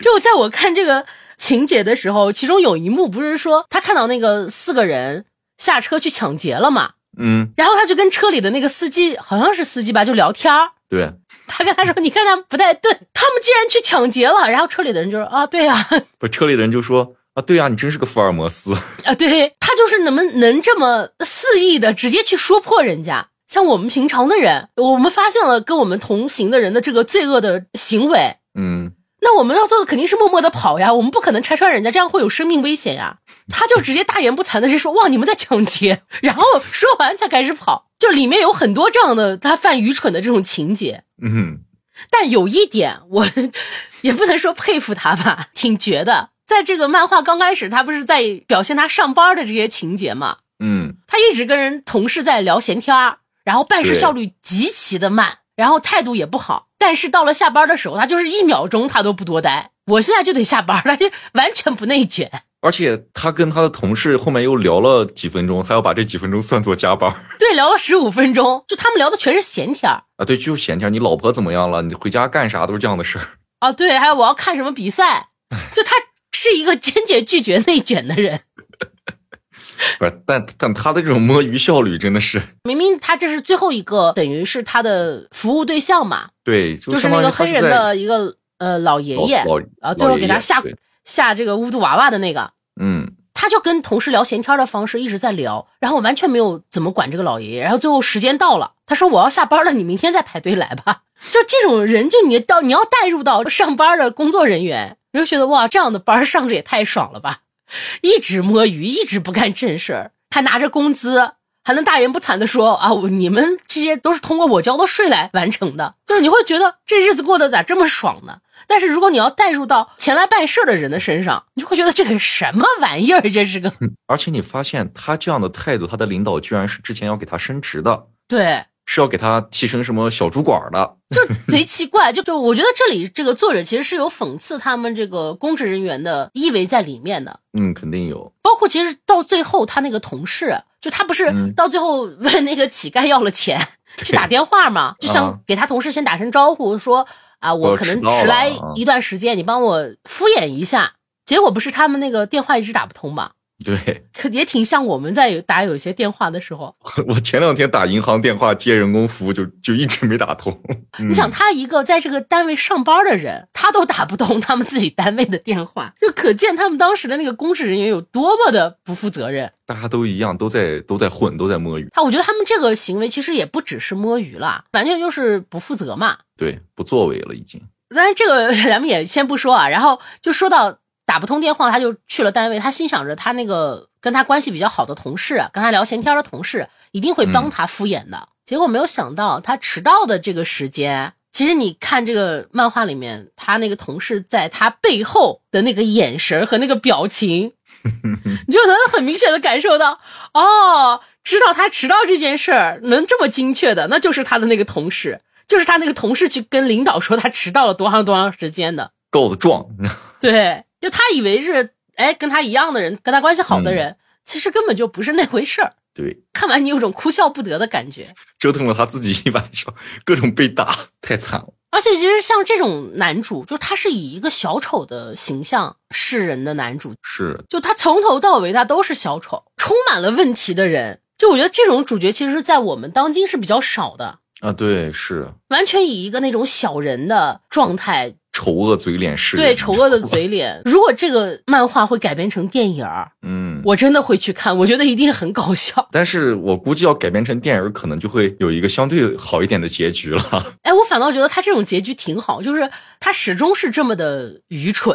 就在我看这个情节的时候，其中有一幕不是说他看到那个四个人。下车去抢劫了嘛？嗯，然后他就跟车里的那个司机，好像是司机吧，就聊天儿。对，他跟他说：“你看他们不太对，他们竟然去抢劫了。”然后车里的人就说：“啊，对呀。”不，车里的人就说：“啊，对呀，你真是个福尔摩斯 啊！”对他就是能能这么肆意的直接去说破人家，像我们平常的人，我们发现了跟我们同行的人的这个罪恶的行为，嗯。那我们要做的肯定是默默的跑呀，我们不可能拆穿人家，这样会有生命危险呀。他就直接大言不惭的直接说：“哇，你们在抢劫！”然后说完才开始跑，就里面有很多这样的他犯愚蠢的这种情节。嗯，但有一点我 也不能说佩服他吧，挺绝的。在这个漫画刚开始，他不是在表现他上班的这些情节嘛？嗯，他一直跟人同事在聊闲天儿，然后办事效率极其的慢。然后态度也不好，但是到了下班的时候，他就是一秒钟他都不多待，我现在就得下班，了就完全不内卷。而且他跟他的同事后面又聊了几分钟，他要把这几分钟算作加班。对，聊了十五分钟，就他们聊的全是闲天儿啊。对，就是闲天你老婆怎么样了？你回家干啥？都是这样的事儿啊。对，还有我要看什么比赛？就他是一个坚决拒绝内卷的人。不是，但但他的这种摸鱼效率真的是，明明他这是最后一个，等于是他的服务对象嘛。对，就是那个黑人的一个呃老爷爷，啊最后给他下下这个巫毒娃娃的那个。嗯，他就跟同事聊闲天的方式一直在聊，然后完全没有怎么管这个老爷爷。然后最后时间到了，他说我要下班了，你明天再排队来吧。就这种人，就你到你要带入到上班的工作人员，你就觉得哇，这样的班上着也太爽了吧！一直摸鱼，一直不干正事儿，还拿着工资，还能大言不惭的说啊，你们这些都是通过我交的税来完成的。就是你会觉得这日子过得咋这么爽呢？但是如果你要带入到前来办事的人的身上，你就会觉得这个什么玩意儿？这是个。而且你发现他这样的态度，他的领导居然是之前要给他升职的，对，是要给他提成什么小主管的，就贼奇怪。就就我觉得这里这个作者其实是有讽刺他们这个公职人员的意味在里面的。嗯，肯定有。包括其实到最后，他那个同事，就他不是到最后问那个乞丐要了钱，去打电话嘛，就想给他同事先打声招呼说。啊，我可能迟来一段时间，你帮我敷衍一下。结果不是他们那个电话一直打不通吗？对，可也挺像我们在打有些电话的时候。我前两天打银行电话接人工服务，就就一直没打通。你想，他一个在这个单位上班的人，他都打不通他们自己单位的电话，就可见他们当时的那个公职人员有多么的不负责任。大家都一样，都在都在混，都在摸鱼。他，我觉得他们这个行为其实也不只是摸鱼了，完全就是不负责嘛。对，不作为了已经。但是，这个 咱们也先不说啊。然后就说到打不通电话，他就去了单位。他心想着，他那个跟他关系比较好的同事，跟他聊闲天的同事，一定会帮他敷衍的。结果没有想到，他迟到的这个时间，其实你看这个漫画里面，他那个同事在他背后的那个眼神和那个表情，你就能很明显的感受到，哦，知道他迟到这件事儿能这么精确的，那就是他的那个同事。就是他那个同事去跟领导说他迟到了多长多长时间的，告的状。对，就他以为是哎跟他一样的人，跟他关系好的人，其实根本就不是那回事儿。对，看完你有种哭笑不得的感觉，折腾了他自己一晚上，各种被打，太惨了。而且其实像这种男主，就他是以一个小丑的形象示人的男主，是，就他从头到尾他都是小丑，充满了问题的人。就我觉得这种主角其实，在我们当今是比较少的。啊，对，是完全以一个那种小人的状态，丑恶嘴脸是对丑恶的嘴脸。如果这个漫画会改编成电影儿，嗯，我真的会去看，我觉得一定很搞笑。但是我估计要改编成电影，可能就会有一个相对好一点的结局了。哎，我反倒觉得他这种结局挺好，就是他始终是这么的愚蠢，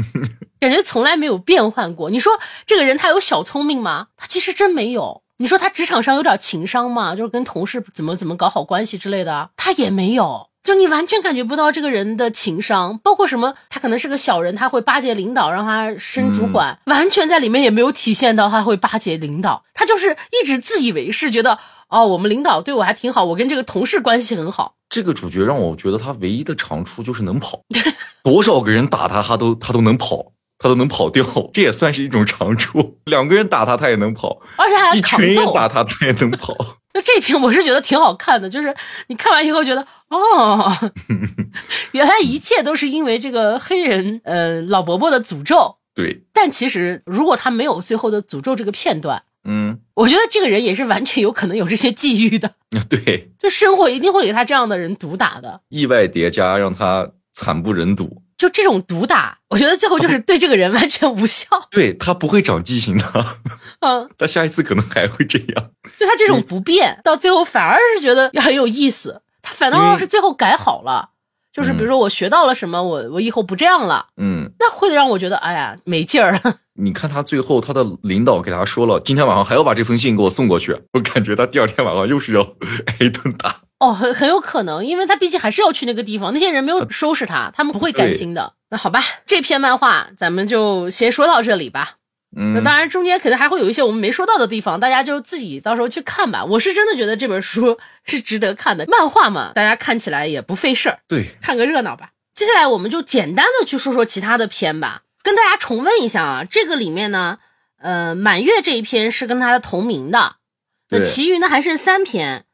感觉从来没有变换过。你说这个人他有小聪明吗？他其实真没有。你说他职场上有点情商吗？就是跟同事怎么怎么搞好关系之类的，他也没有。就你完全感觉不到这个人的情商，包括什么，他可能是个小人，他会巴结领导，让他升主管，完全在里面也没有体现到他会巴结领导。他就是一直自以为是，觉得哦，我们领导对我还挺好，我跟这个同事关系很好。这个主角让我觉得他唯一的长处就是能跑，多少个人打他，他都他都能跑。他都能跑掉，这也算是一种长处。两个人打他，他也能跑；而且还一群人打他，他也能跑。那这篇我是觉得挺好看的，就是你看完以后觉得，哦，原来一切都是因为这个黑人呃老伯伯的诅咒。对。但其实如果他没有最后的诅咒这个片段，嗯，我觉得这个人也是完全有可能有这些际遇的。对。就生活一定会给他这样的人毒打的，意外叠加让他惨不忍睹。就这种毒打，我觉得最后就是对这个人完全无效。对他不会长记性的，嗯，他下一次可能还会这样。就他这种不变，到最后反而是觉得很有意思。他反倒要是最后改好了，就是比如说我学到了什么，我我以后不这样了，嗯，那会让我觉得哎呀没劲儿。你看他最后他的领导给他说了，今天晚上还要把这封信给我送过去，我感觉他第二天晚上又是要挨一顿打。哦，很很有可能，因为他毕竟还是要去那个地方，那些人没有收拾他，他们不会甘心的。那好吧，这篇漫画咱们就先说到这里吧。嗯，那当然中间可能还会有一些我们没说到的地方，大家就自己到时候去看吧。我是真的觉得这本书 是值得看的，漫画嘛，大家看起来也不费事儿，对，看个热闹吧。接下来我们就简单的去说说其他的篇吧，跟大家重温一下啊。这个里面呢，呃，满月这一篇是跟它的同名的，那其余呢还剩三篇，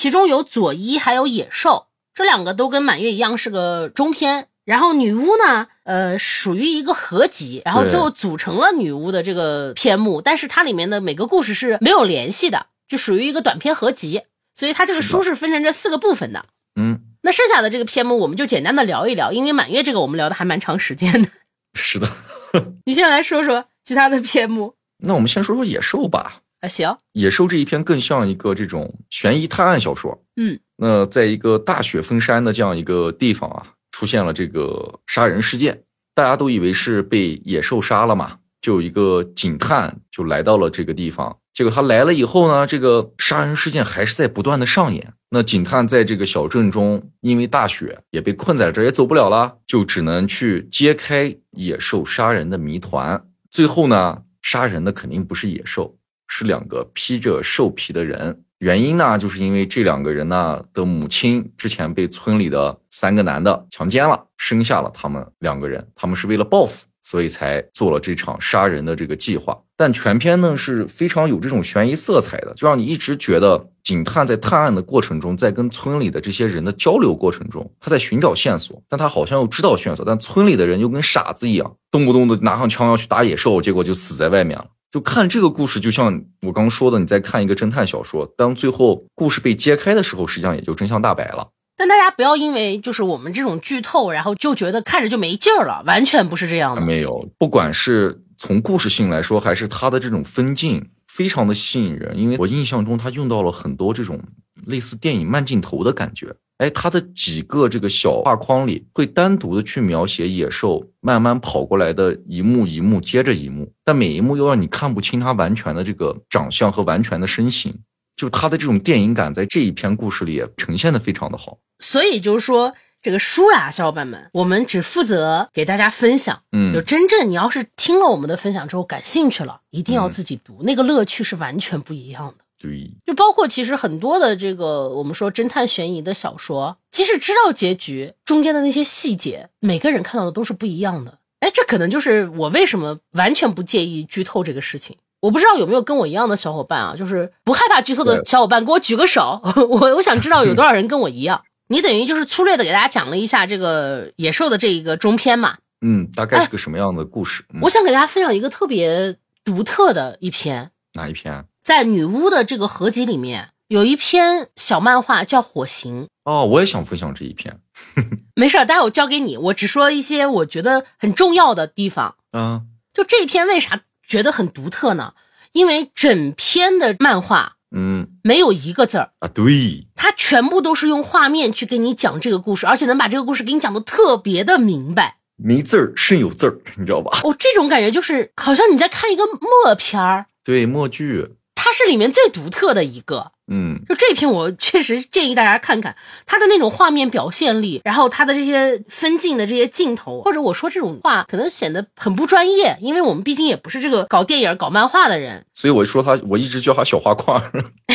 其中有佐伊还有野兽，这两个都跟满月一样是个中篇。然后女巫呢，呃，属于一个合集，然后对最后组成了女巫的这个篇目，但是它里面的每个故事是没有联系的，就属于一个短篇合集，所以它这个书是分成这四个部分的。嗯，那剩下的这个篇目我们就简单的聊一聊，因为满月这个我们聊的还蛮长时间的。是的。你先来说说其他的篇目那我们先说说野兽吧。啊，行，野兽这一篇更像一个这种悬疑探案小说。嗯，那在一个大雪封山的这样一个地方啊，出现了这个杀人事件，大家都以为是被野兽杀了嘛，就有一个警探就来到了这个地方。结果他来了以后呢，这个杀人事件还是在不断的上演。那警探在这个小镇中，因为大雪也被困在这儿，也走不了了，就只能去揭开野兽杀人的谜团。最后呢，杀人的肯定不是野兽，是两个披着兽皮的人。原因呢，就是因为这两个人呢的母亲之前被村里的三个男的强奸了，生下了他们两个人，他们是为了报复，所以才做了这场杀人的这个计划。但全篇呢是非常有这种悬疑色彩的，就让你一直觉得警探在探案的过程中，在跟村里的这些人的交流过程中，他在寻找线索，但他好像又知道线索，但村里的人又跟傻子一样，动不动的拿上枪要去打野兽，结果就死在外面了。就看这个故事，就像我刚说的，你在看一个侦探小说，当最后故事被揭开的时候，实际上也就真相大白了。但大家不要因为就是我们这种剧透，然后就觉得看着就没劲儿了，完全不是这样的。没有，不管是从故事性来说，还是它的这种分镜，非常的吸引人。因为我印象中，它用到了很多这种类似电影慢镜头的感觉。哎，他的几个这个小画框里，会单独的去描写野兽慢慢跑过来的一幕一幕接着一幕，但每一幕又让你看不清它完全的这个长相和完全的身形。就它的这种电影感，在这一篇故事里也呈现的非常的好。所以就是说，这个书呀，小伙伴们，我们只负责给大家分享。嗯就真正你要是听了我们的分享之后感兴趣了，一定要嗯自己读，那个乐趣是完全不一样的。对，就包括其实很多的这个我们说侦探悬疑的小说，即使知道结局，中间的那些细节，每个人看到的都是不一样的。哎，这可能就是我为什么完全不介意剧透这个事情。我不知道有没有跟我一样的小伙伴啊，就是不害怕剧透的小伙伴，给我举个手。我我想知道有多少人跟我一样。你等于就是粗略的给大家讲了一下这个野兽的这一个中篇嘛。嗯，大概是个什么样的故事？嗯我想给大家分享一个特别独特的一篇，哪一篇？在女巫的这个合集里面，有一篇小漫画叫《火刑》。哦，我也想分享这一篇。没事儿，待会儿我交给你。我只说一些我觉得很重要的地方。嗯就这篇为啥觉得很独特呢？因为整篇的漫画嗯没有一个字儿，啊，对，它全部都是用画面去给你讲这个故事，而且能把这个故事给你讲的特别的明白。没字儿胜有字儿，你知道吧？哦，这种感觉就是好像你在看一个默片儿，对，默剧，它是里面最独特的一个。嗯就这篇，我确实建议大家看看它的那种画面表现力，然后它的这些分镜的这些镜头，或者我说这种话可能显得很不专业，因为我们毕竟也不是这个搞电影、搞漫画的人，所以我说他，我一直叫他小画框。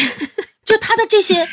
就他的这些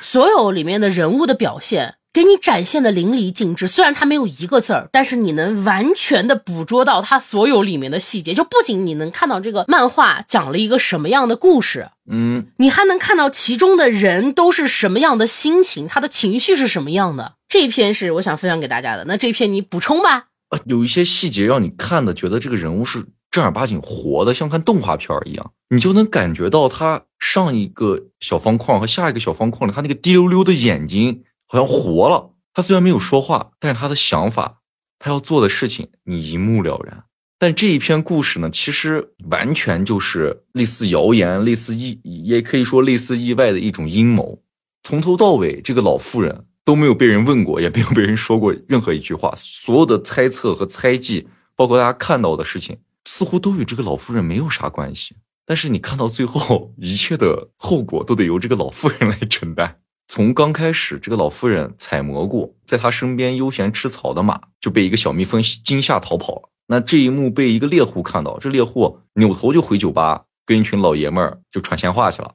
所有里面的人物的表现。给你展现的淋漓尽致，虽然它没有一个字儿，但是你能完全的捕捉到它所有里面的细节。就不仅你能看到这个漫画讲了一个什么样的故事，嗯，你还能看到其中的人都是什么样的心情，他的情绪是什么样的。这一篇是我想分享给大家的，那这一篇你补充吧。啊有一些细节让你看的觉得这个人物是正儿八经活的，像看动画片儿一样，你就能感觉到他上一个小方框和下一个小方框里，他那个滴溜溜的眼睛好像活了。他虽然没有说话，但是他的想法，他要做的事情，你一目了然。但这一篇故事呢，其实完全就是类似谣言、类似意，也可以说类似意外的一种阴谋。从头到尾，这个老妇人都没有被人问过，也没有被人说过任何一句话。所有的猜测和猜忌，包括大家看到的事情，似乎都与这个老妇人没有啥关系。但是你看到最后，一切的后果都得由这个老妇人来承担。从刚开始，这个老妇人采蘑菇，在她身边悠闲吃草的马就被一个小蜜蜂惊吓逃跑了。那这一幕被一个猎户看到，这猎户扭头就回酒吧，跟一群老爷们儿就传闲话去了。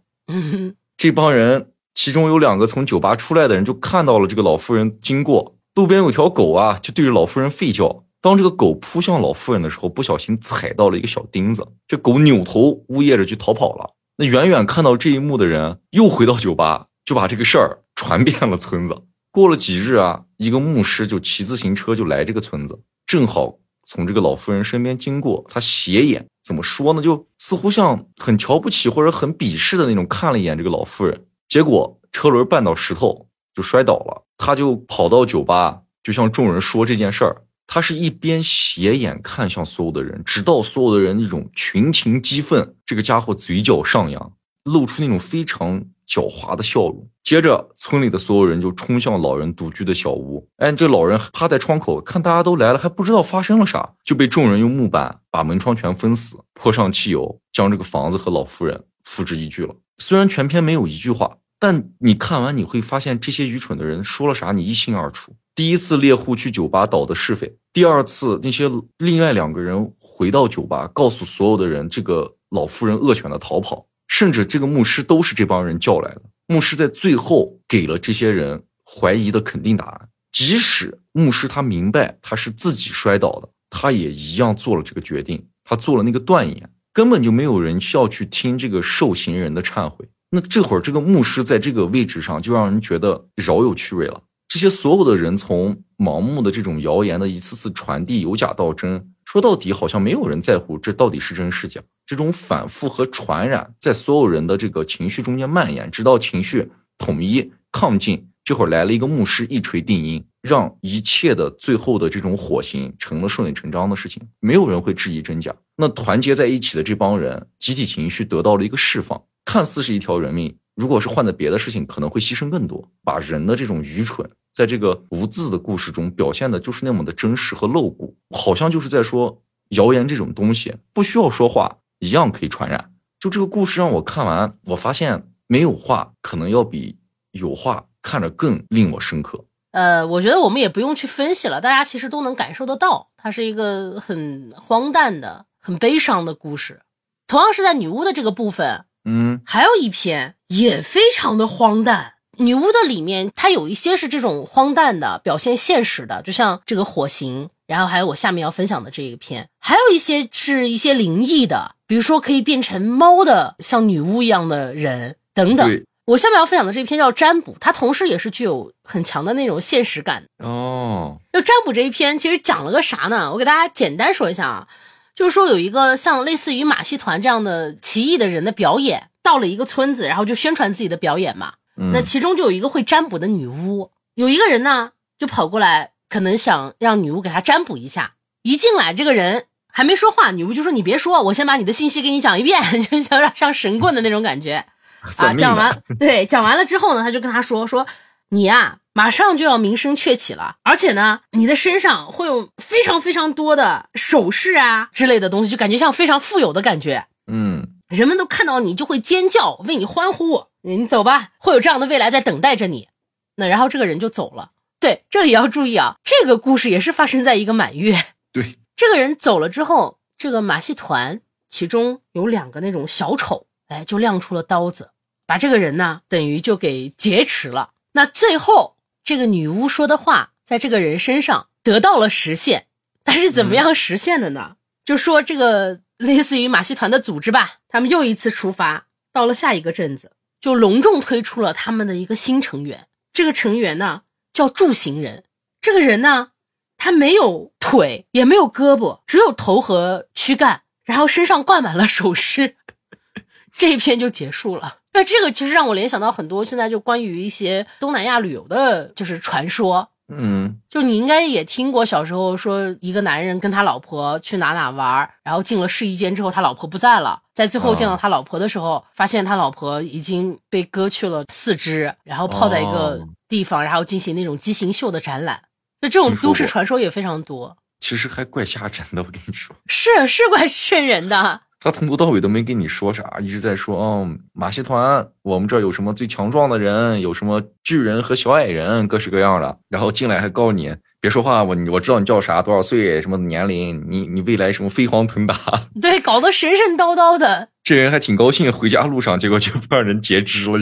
这帮人其中有两个从酒吧出来的人就看到了这个老妇人经过，路边有条狗啊，就对着老妇人吠叫。当这个狗扑向老妇人的时候，不小心踩到了一个小钉子，这狗扭头呜咽着就逃跑了。那远远看到这一幕的人又回到酒吧，就把这个事儿传遍了村子。过了几日啊，一个牧师就骑自行车就来这个村子，正好从这个老妇人身边经过，他斜眼怎么说呢？就似乎像很瞧不起或者很鄙视的那种看了一眼这个老妇人，结果车轮绊到石头就摔倒了，他就跑到酒吧，就向众人说这件事儿。他是一边斜眼看向所有的人，直到所有的人那种群情激愤，这个家伙嘴角上扬，露出那种非常狡猾的笑容。接着，村里的所有人就冲向老人独居的小屋。哎，这老人趴在窗口，看大家都来了，还不知道发生了啥，就被众人用木板把门窗全封死，泼上汽油，将这个房子和老妇人付之一炬了。虽然全篇没有一句话，但你看完你会发现，这些愚蠢的人说了啥，你一清二楚。第一次猎户去酒吧倒的是非，第二次那些另外两个人回到酒吧，告诉所有的人这个老妇人恶犬的逃跑，甚至这个牧师都是这帮人叫来的。牧师在最后给了这些人怀疑的肯定答案，即使牧师他明白他是自己摔倒的，他也一样做了这个决定，他做了那个断言，根本就没有人需要去听这个受刑人的忏悔。那这会儿这个牧师在这个位置上，就让人觉得饶有趣味了。这些所有的人从盲目的这种谣言的一次次传递，由假到真，说到底好像没有人在乎这到底是真是假。这种反复和传染在所有人的这个情绪中间蔓延，直到情绪统一亢进，这会儿来了一个牧师一锤定音，让一切的最后的这种火刑成了顺理成章的事情，没有人会质疑真假。那团结在一起的这帮人，集体情绪得到了一个释放，看似是一条人命，如果是换在别的事情，可能会牺牲更多。把人的这种愚蠢。在这个无字的故事中，表现的就是那么的真实和露骨，好像就是在说谣言这种东西不需要说话一样可以传染。就这个故事让我看完，我发现没有话可能要比有话看着更令我深刻。呃，我觉得我们也不用去分析了，大家其实都能感受得到，它是一个很荒诞的、很悲伤的故事。同样是在女巫的这个部分，嗯，还有一篇也非常的荒诞。女巫的里面，它有一些是这种荒诞的表现现实的，就像这个火刑，然后还有我下面要分享的这一篇，还有一些是一些灵异的，比如说可以变成猫的像女巫一样的人等等。我下面要分享的这一篇叫占卜，它同时也是具有很强的那种现实感。哦，就占卜这一篇其实讲了个啥呢？我给大家简单说一下啊，就是说有一个像类似于马戏团这样的奇异的人的表演，到了一个村子，然后就宣传自己的表演嘛。那其中就有一个会占卜的女巫，有一个人呢就跑过来，可能想让女巫给他占卜一下。一进来，这个人还没说话，女巫就说：“你别说，我先把你的信息给你讲一遍，就像让上神棍的那种感觉。”啊，讲完，对，讲完了之后呢，他就跟他说：“说你呀，马上就要名声鹊起了，而且呢，你的身上会有非常非常多的首饰啊之类的东西，就感觉像非常富有的感觉。嗯，人们都看到你就会尖叫，为你欢呼。”你走吧，会有这样的未来在等待着你。那然后这个人就走了。对，这里要注意啊，这个故事也是发生在一个满月。对，这个人走了之后，这个马戏团其中有两个那种小丑，哎，就亮出了刀子，把这个人呢等于就给劫持了。那最后这个女巫说的话，在这个人身上得到了实现。但是怎么样实现的呢？就说这个类似于马戏团的组织吧，他们又一次出发到了下一个镇子。就隆重推出了他们的一个新成员，这个成员呢叫柱形人。这个人呢，他没有腿，也没有胳膊，只有头和躯干，然后身上挂满了首饰。这一篇就结束了。那这个其实让我联想到很多现在就关于一些东南亚旅游的，就是传说。嗯，就你应该也听过，小时候说一个男人跟他老婆去哪哪玩，然后进了试衣间之后，他老婆不在了，在最后见到他老婆的时候，发现他老婆已经被割去了四肢，然后泡在一个地方，然后进行那种畸形秀的展览。就这种都市传说也非常多，其实还怪吓人的，我跟你说，是是怪瘆人的。他从头到尾都没跟你说啥，一直在说，嗯，马戏团，我们这儿有什么最强壮的人，有什么巨人和小矮人，各式各样的。然后进来还告诉你别说话，我我知道你叫啥，多少岁，什么年龄，你你未来什么飞黄腾达。对，搞得神神叨叨的。这人还挺高兴，回家路上结果就让人截肢了。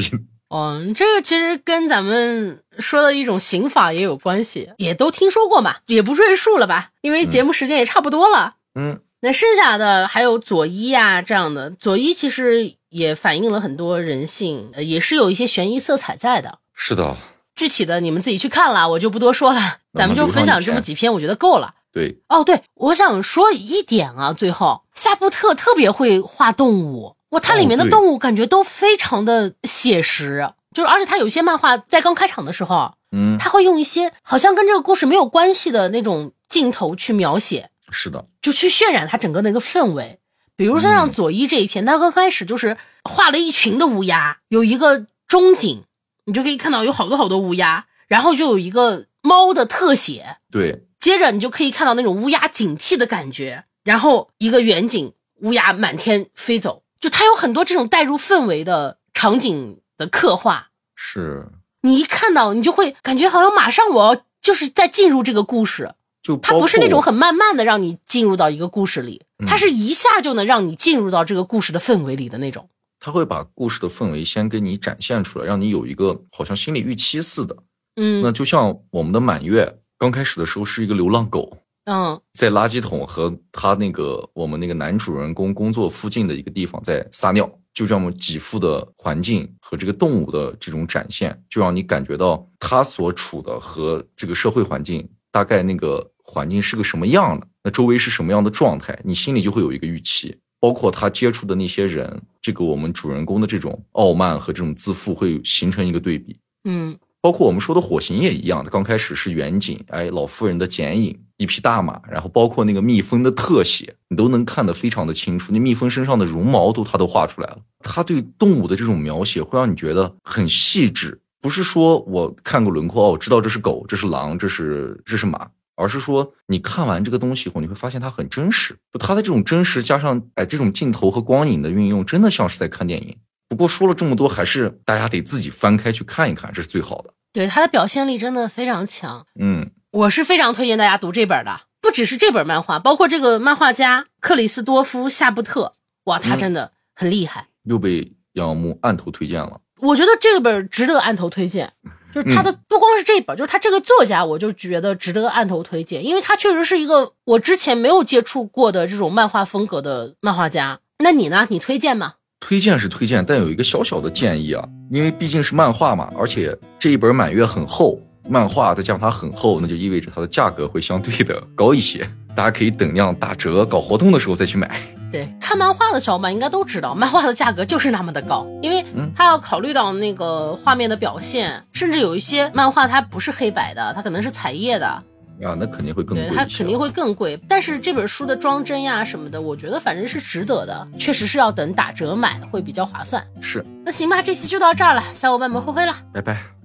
嗯，这个其实跟咱们说的一种刑法也有关系，也都听说过嘛，也不赘述了吧，因为节目时间也差不多了。嗯，那剩下的还有佐伊呀这样的，佐伊其实也反映了很多人性，呃也是有一些悬疑色彩在的。是的，具体的你们自己去看了，我就不多说了，咱们就分享这么几篇，我觉得够了。对，哦，对，我想说一点啊，最后夏布特特别会画动物，哇，它里面的动物感觉都非常的写实，就是而且它有些漫画在刚开场的时候，嗯，他会用一些好像跟这个故事没有关系的那种镜头去描写，是的，就去渲染它整个那个氛围。比如说像嗯。佐伊这一篇，他刚开始就是画了一群的乌鸦，有一个中景，你就可以看到有好多好多乌鸦，然后就有一个猫的特写，对，接着你就可以看到那种乌鸦警惕的感觉，然后一个远景，乌鸦满天飞走，就它有很多这种带入氛围的场景的刻画。是，你一看到，你就会感觉好像马上我要就是在进入这个故事，就它不是那种很慢慢的让你进入到一个故事里，嗯它是一下就能让你进入到这个故事的氛围里的那种。他会把故事的氛围先给你展现出来，让你有一个好像心理预期似的。嗯那嗯就像我们的满月刚开始的时候是一个流浪狗，嗯在垃圾桶和他那个我们那个男主人公工作附近的一个地方在撒尿，就这么几幅的环境和这个动物的这种展现，就让你感觉到他所处的和这个社会环境大概那个环境是个什么样的，那周围是什么样的状态，你心里就会有一个预期。包括他接触的那些人，这个我们主人公的这种傲慢和这种自负会形成一个对比。嗯包括我们说的火刑也一样的，刚开始是远景，哎，老妇人的剪影，一匹大马，然后包括那个蜜蜂的特写，你都能看得非常的清楚。那蜜蜂身上的绒毛都他都画出来了。他对动物的这种描写会让你觉得很细致，不是说我看过轮廓，哦，我知道这是狗，这是狼，这是这是马，而是说你看完这个东西以后，你会发现它很真实。就它的这种真实加上哎这种镜头和光影的运用，真的像是在看电影。不过说了这么多，还是大家得自己翻开去看一看，这是最好的。对，它的表现力真的非常强，嗯，我是非常推荐大家读这本的。不只是这本漫画，包括这个漫画家克里斯多夫·夏布特，哇，他嗯真的很厉害。又被杨木按头推荐了。我觉得这本值得按头推荐，就是他的不光是这本，就是他这个作家，我就觉得值得按头推荐，因为他确实是一个我之前没有接触过的这种漫画风格的漫画家。那你呢？你推荐吗？推荐是推荐，但有一个小小的建议啊，因为毕竟是漫画嘛，而且这一本满月很厚，漫画再加上它很厚，那就意味着它的价格会相对的高一些。大家可以等量打折、搞活动的时候再去买。对，看漫画的小伙伴应该都知道，漫画的价格就是那么的高，因为嗯它要考虑到那个画面的表现，甚至有一些漫画它不是黑白的，它可能是彩页的，啊，那肯定会更贵对，它肯定会更贵。但是这本书的装帧呀什么的，我觉得反正是值得的，确实是要等打折买会比较划算。是，那行吧，这期就到这儿了，小伙伴们挥挥了。拜拜。